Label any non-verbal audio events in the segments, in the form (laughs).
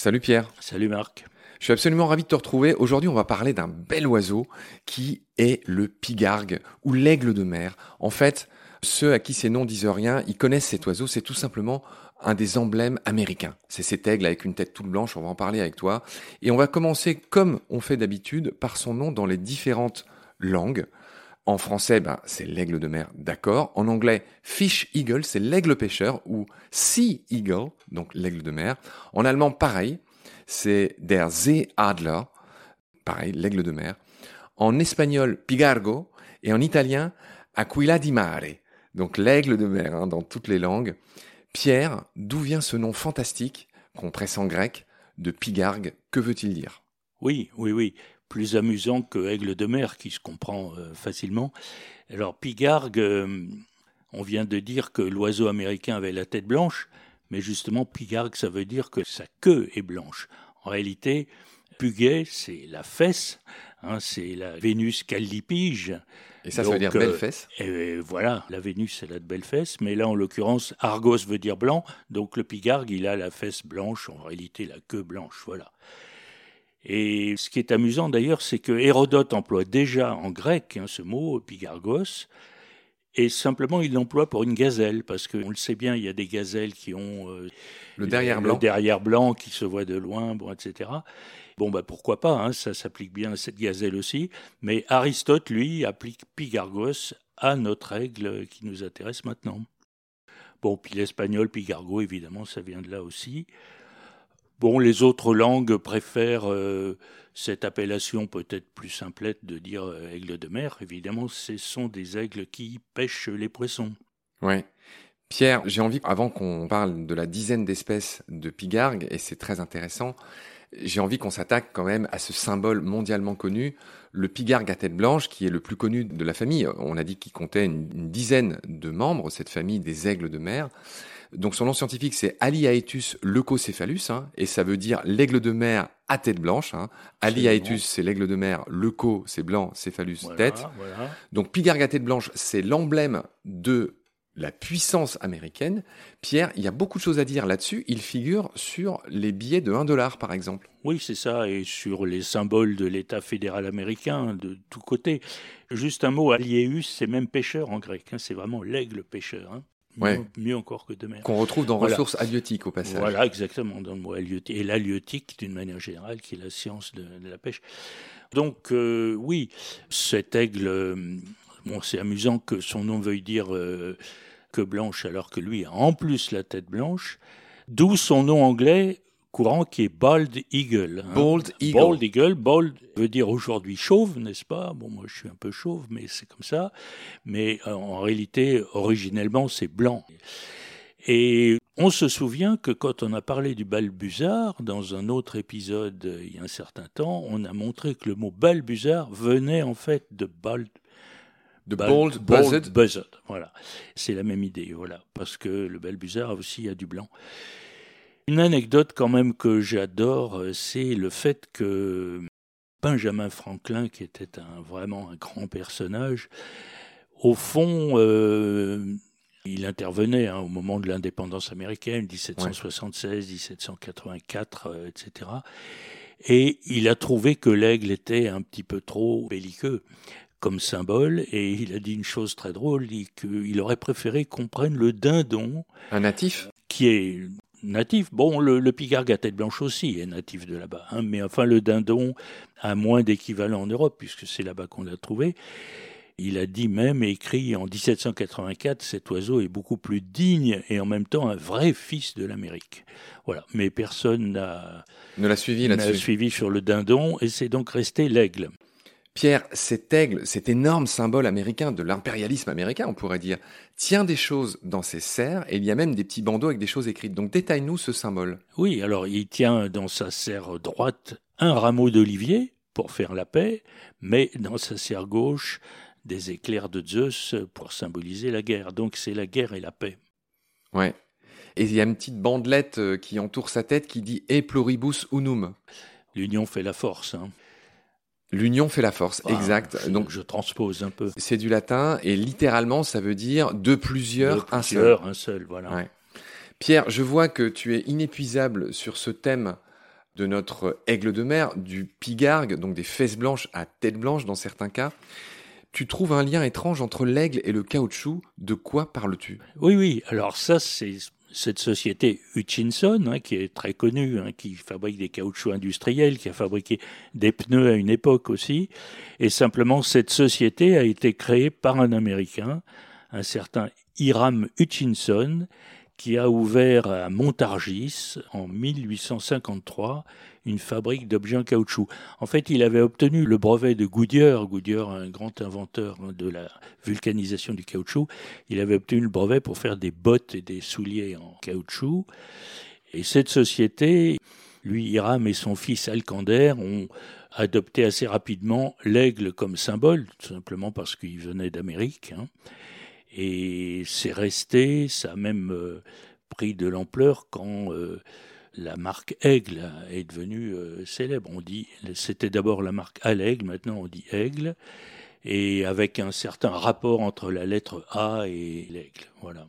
Salut Pierre. Salut Marc. Je suis absolument ravi de te retrouver. Aujourd'hui, on va parler d'un bel oiseau qui est le pigargue ou l'aigle de mer. En fait, ceux à qui ces noms disent rien, ils connaissent cet oiseau. C'est tout simplement un des emblèmes américains. C'est cet aigle avec une tête toute blanche. On va en parler avec toi. Et on va commencer comme on fait d'habitude par son nom dans les différentes langues. En français, ben, c'est l'aigle de mer, d'accord. En anglais, fish eagle, c'est l'aigle pêcheur ou sea eagle, donc l'aigle de mer. En allemand, pareil c'est Der Seeadler, pareil, l'aigle de mer. En espagnol, pigargo, et en italien, aquila di mare, donc l'aigle de mer hein, dans toutes les langues. Pierre, d'où vient ce nom fantastique, qu'on presse en grec, de pigargue Que veut-il dire? Oui, oui, oui. Plus amusant que aigle de mer, qui se comprend euh, facilement. Alors, pigargue, euh, on vient de dire que l'oiseau américain avait la tête blanche. Mais justement, pigargue, ça veut dire que sa queue est blanche. En réalité, puguet, c'est la fesse, hein, c'est la Vénus callipige. Et ça, ça veut dire belle fesse et Voilà, la Vénus, elle a de belles fesses, mais là, en l'occurrence, Argos veut dire blanc, donc le pigargue, il a la fesse blanche, en réalité, la queue blanche, voilà. Et ce qui est amusant d'ailleurs, c'est que Hérodote emploie déjà en grec hein, ce mot, pigargos, et simplement, il l'emploie pour une gazelle, parce qu'on le sait bien, il y a des gazelles qui ont euh, le derrière blanc, le derrière blanc qui se voit de loin, bon, etc. Bon, bah pourquoi pas, hein, ça s'applique bien à cette gazelle aussi. Mais Aristote, lui, applique Pigargos à notre aigle qui nous intéresse maintenant. Bon, puis l'espagnol, Pigargo, évidemment, ça vient de là aussi. Bon, les autres langues préfèrent euh, cette appellation peut-être plus simplette de dire euh, aigle de mer. Évidemment, ce sont des aigles qui pêchent les poissons. Oui. Pierre, j'ai envie, avant qu'on parle de la dizaine d'espèces de pigargues, et c'est très intéressant, j'ai envie qu'on s'attaque quand même à ce symbole mondialement connu, le pigargue à tête blanche, qui est le plus connu de la famille. On a dit qu'il comptait une dizaine de membres, cette famille des aigles de mer. Donc son nom scientifique c'est Aliaetus leucocéphalus, hein, et ça veut dire l'aigle de mer à tête blanche. Hein. Aliaetus c'est l'aigle de mer, leuco c'est blanc, céphalus tête. Donc pigargue à tête blanche c'est l'emblème de la puissance américaine. Pierre, il y a beaucoup de choses à dire là-dessus. Il figure sur les billets de 1 dollar, par exemple. Oui, c'est ça, et sur les symboles de l'État fédéral américain, de tous côtés. Juste un mot, Aliaeus, c'est même pêcheur en grec. Hein. c'est vraiment l'aigle pêcheur. Hein mieux, encore que de mer. Qu'on retrouve dans ressources halieutiques au passage. Voilà, exactement, dans le mot halieutique. Et l'halieutique, d'une manière générale, qui est la science de, la pêche. Donc, euh, oui, cet aigle, euh, bon, c'est amusant que son nom veuille dire euh, que blanche, alors que lui a en plus la tête blanche. D'où son nom anglais, courant qui est Bald Eagle. Hein. Bald Eagle. Bald Eagle. Bald veut dire aujourd'hui chauve, n'est-ce pas? Bon, moi je suis un peu chauve, mais c'est comme ça. Mais euh, en réalité, originellement, c'est blanc. Et on se souvient que quand on a parlé du balbuzard, dans un autre épisode euh, il y a un certain temps, on a montré que le mot balbuzard venait en fait de bald. Bald, bald buzzard. Voilà. C'est la même idée, voilà. Parce que le balbuzard aussi a du blanc. Une anecdote quand même que j'adore, euh, c'est le fait que Benjamin Franklin, qui était un, vraiment un grand personnage, au fond, euh, il intervenait hein, au moment de l'indépendance américaine, 1776, 1784, etc. Et il a trouvé que l'aigle était un petit peu trop belliqueux comme symbole, et il a dit une chose très drôle, qu'il aurait préféré qu'on prenne le dindon. Un natif? Qui est natif. Bon, le, le pigargue à tête blanche aussi est natif de là-bas, hein, mais enfin le dindon a moins d'équivalent en Europe puisque c'est là-bas qu'on l'a trouvé. Il a dit même, écrit en 1784, cet oiseau est beaucoup plus digne et en même temps un vrai fils de l'Amérique. Voilà, mais personne n'a ne l'a suivi là-dessus. suivi sur le dindon et c'est donc resté l'aigle. Pierre, cet aigle, cet énorme symbole américain de l'impérialisme américain, on pourrait dire, tient des choses dans ses serres et il y a même des petits bandeaux avec des choses écrites. Donc détaille-nous ce symbole. Oui, alors il tient dans sa serre droite un rameau d'olivier pour faire la paix, mais dans sa serre gauche des éclairs de Zeus pour symboliser la guerre. Donc c'est la guerre et la paix. Ouais. Et il y a une petite bandelette euh, qui entoure sa tête qui dit E pluribus unum. L'union fait la force. Hein. L'union fait la force, ah, exact. Donc je transpose un peu. C'est du latin et littéralement ça veut dire de plusieurs, un seul. un seul, voilà. Pierre, je vois que tu es inépuisable sur ce thème de notre aigle de mer, du pigargue, donc des fesses blanches à tête blanche dans certains cas. Tu trouves un lien étrange entre l'aigle et le caoutchouc. De quoi parles-tu? Oui, oui. Alors ça, c'est cette société Hutchinson, hein, qui est très connue, hein, qui fabrique des caoutchoucs industriels, qui a fabriqué des pneus à une époque aussi. Et simplement, cette société a été créée par un Américain, un certain Hiram Hutchinson, qui a ouvert à Montargis en 1853 une fabrique d'objets en caoutchouc. En fait, il avait obtenu le brevet de Goodyear, Goodyear, un grand inventeur de la vulcanisation du caoutchouc. Il avait obtenu le brevet pour faire des bottes et des souliers en caoutchouc. Et cette société, lui, Hiram et son fils Alcander ont adopté assez rapidement l'aigle comme symbole, tout simplement parce qu'il venait d'Amérique. Hein. Et c'est resté, ça a même euh, pris de l'ampleur quand euh, la marque Aigle est devenue euh, célèbre. On dit, c'était d'abord la marque à l'aigle, maintenant on dit Aigle, et avec un certain rapport entre la lettre A et l'aigle. Voilà.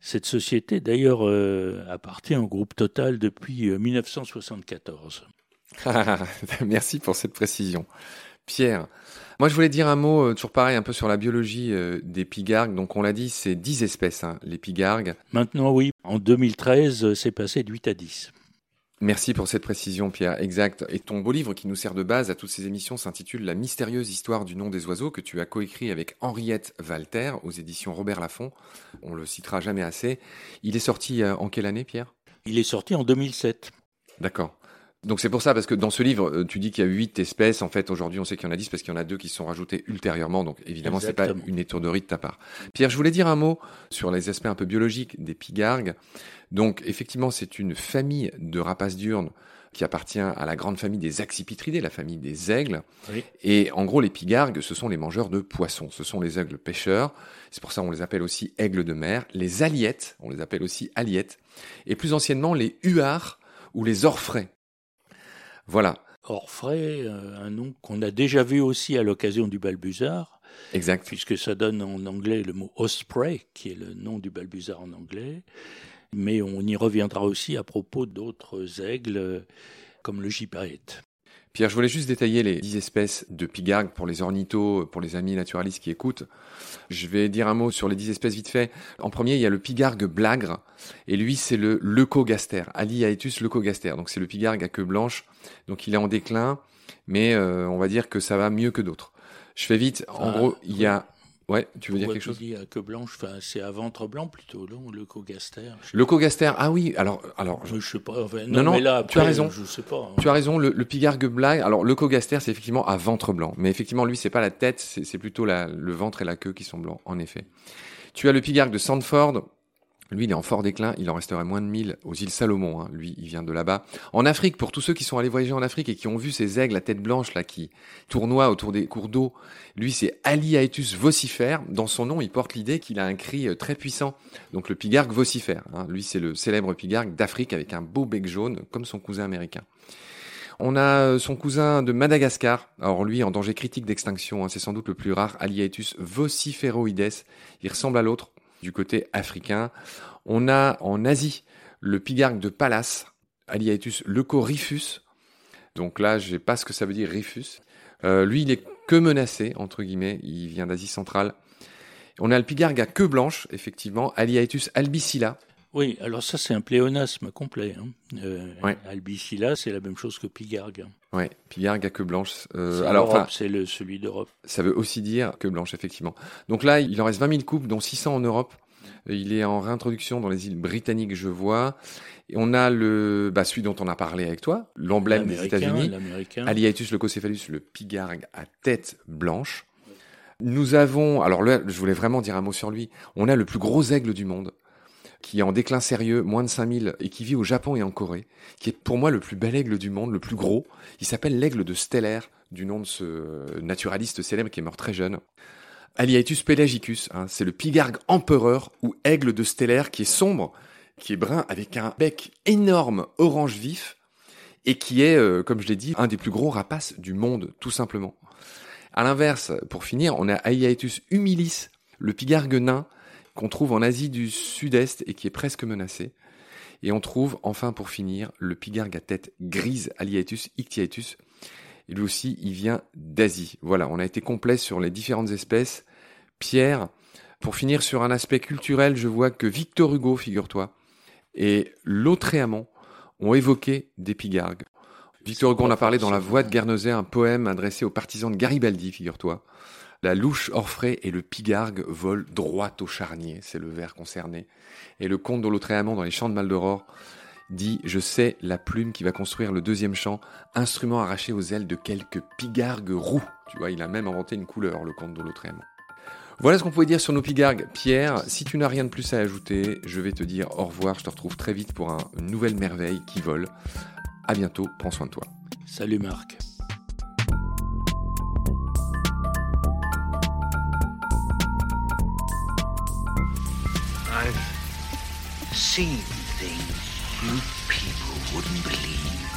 Cette société, d'ailleurs, appartient au groupe Total depuis 1974. (laughs) Merci pour cette précision. Pierre, moi, je voulais dire un mot, euh, toujours pareil, un peu sur la biologie euh, des pigargues. Donc, on l'a dit, c'est 10 espèces, hein, les pigargues. Maintenant, oui. En 2013, euh, c'est passé de 8 à 10. Merci pour cette précision, Pierre. Exact. Et ton beau livre qui nous sert de base à toutes ces émissions s'intitule La mystérieuse histoire du nom des oiseaux que tu as coécrit avec Henriette Walter aux éditions Robert Laffont. On le citera jamais assez. Il est sorti en quelle année, Pierre? Il est sorti en 2007. D'accord. Donc c'est pour ça, parce que dans ce livre, euh, tu dis qu'il y a huit espèces. En fait, aujourd'hui, on sait qu'il y en a dix parce qu'il y en a deux qui sont rajoutées ultérieurement. Donc évidemment, c'est pas une étourderie de ta part. Pierre, je voulais dire un mot sur les aspects un peu biologiques des pigargues. Donc effectivement, c'est une famille de rapaces diurnes qui appartient à la grande famille des accipitridés, la famille des aigles. Et en gros, les pigargues, ce sont les mangeurs de poissons. Ce sont les aigles pêcheurs. C'est pour ça qu'on les appelle aussi aigles de mer. Les aliettes, on les appelle aussi aliettes. Et plus anciennement, les huards ou les orfraies. Voilà. Orfray, euh, un nom qu'on a déjà vu aussi à l'occasion du balbuzard. Exact. Puisque ça donne en anglais le mot osprey, qui est le nom du balbuzard en anglais. Mais on y reviendra aussi à propos d'autres aigles, comme le gypaète. Pierre, je voulais juste détailler les 10 espèces de pigargues pour les ornithos, pour les amis naturalistes qui écoutent. Je vais dire un mot sur les 10 espèces vite fait. En premier, il y a le pigargue blagre, et lui, c'est le leucogaster, Aliaetus leucogaster. Donc c'est le pigargue à queue blanche, donc il est en déclin, mais euh, on va dire que ça va mieux que d'autres. Je fais vite. En gros, il y a Ouais, tu veux dire quelque chose dis à queue blanche, enfin, c'est à ventre blanc plutôt, non Le cogaster. Le cogaster, ah oui, alors, alors. Je, sais pas. non, non, mais là, tu as raison. Je sais pas. Hein. Tu as raison. Le, le pigargue blague, alors le cogaster, c'est effectivement à ventre blanc, mais effectivement, lui, c'est pas la tête, c'est plutôt la, le ventre et la queue qui sont blancs, en effet. Tu as le pigargue de Sandford, lui, il est en fort déclin, il en resterait moins de 1000 aux îles Salomon, hein. lui, il vient de là-bas. En Afrique, pour tous ceux qui sont allés voyager en Afrique et qui ont vu ces aigles à tête blanche là qui tournoient autour des cours d'eau, lui c'est Aliaetus vocifère. Dans son nom, il porte l'idée qu'il a un cri euh, très puissant. Donc le pigargue vocifère, hein. lui c'est le célèbre pigargue d'Afrique avec un beau bec jaune comme son cousin américain. On a euh, son cousin de Madagascar. Alors lui, en danger critique d'extinction, hein. c'est sans doute le plus rare, Aliaetus vociferoides. Il ressemble à l'autre, du côté africain. On a en Asie le pigargue de Pallas, Aliaetus leucorifus. Donc là, je sais pas ce que ça veut dire rifus. Euh, lui, il est que menacé, entre guillemets. Il vient d'Asie centrale. On a le pigargue à queue blanche, effectivement, Aliaetus albicilla. Oui, alors ça, c'est un pléonasme complet. Hein. Euh, albicilla, c'est la même chose que pigargue. Oui, pigargue à queue blanche. Euh, alors, c'est le, celui d'Europe. Ça veut aussi dire queue blanche, effectivement. Donc là, il en reste 20 000 couples, dont 600 en Europe. Il est en réintroduction dans les îles britanniques, je vois. Et on a le, bah, celui dont on a parlé avec toi, l'emblème des États-Unis, Aliaetus leucopcephalus, le pigargue à tête blanche. Nous avons, alors là, je voulais vraiment dire un mot sur lui. On a le plus gros aigle du monde, qui est en déclin sérieux, moins de 5000, et qui vit au Japon et en Corée, qui est pour moi le plus bel aigle du monde, le plus gros. Il s'appelle l'aigle de Stellaire, du nom de ce naturaliste célèbre qui est mort très jeune. Aliaetus pelagicus, hein, c'est le pigargue empereur ou aigle de stellaire qui est sombre, qui est brun avec un bec énorme orange vif et qui est, euh, comme je l'ai dit, un des plus gros rapaces du monde, tout simplement. À l'inverse, pour finir, on a Aliaetus humilis, le pigargue nain qu'on trouve en Asie du Sud-Est et qui est presque menacé. Et on trouve enfin pour finir le pigargue à tête grise Aliaetus ictiaetus. Et lui aussi, il vient d'Asie. Voilà, on a été complet sur les différentes espèces. Pierre, pour finir sur un aspect culturel, je vois que Victor Hugo, figure-toi, et Lautréamont ont évoqué des pigargues. Victor Hugo en a parlé dans La Voix de Guernesey, un poème adressé aux partisans de Garibaldi, figure-toi. La louche orfraie et le pigargue volent droit au charnier, c'est le vers concerné. Et le comte de Lautréamont dans les champs de Maldoror dit Je sais la plume qui va construire le deuxième chant, instrument arraché aux ailes de quelques pigargues roux. Tu vois, il a même inventé une couleur, le comte de Lautréamont. Voilà ce qu'on pouvait dire sur nos pigargues. Pierre, si tu n'as rien de plus à ajouter, je vais te dire au revoir. Je te retrouve très vite pour un, une nouvelle merveille qui vole. À bientôt, prends soin de toi. Salut Marc. Seen things you people wouldn't believe.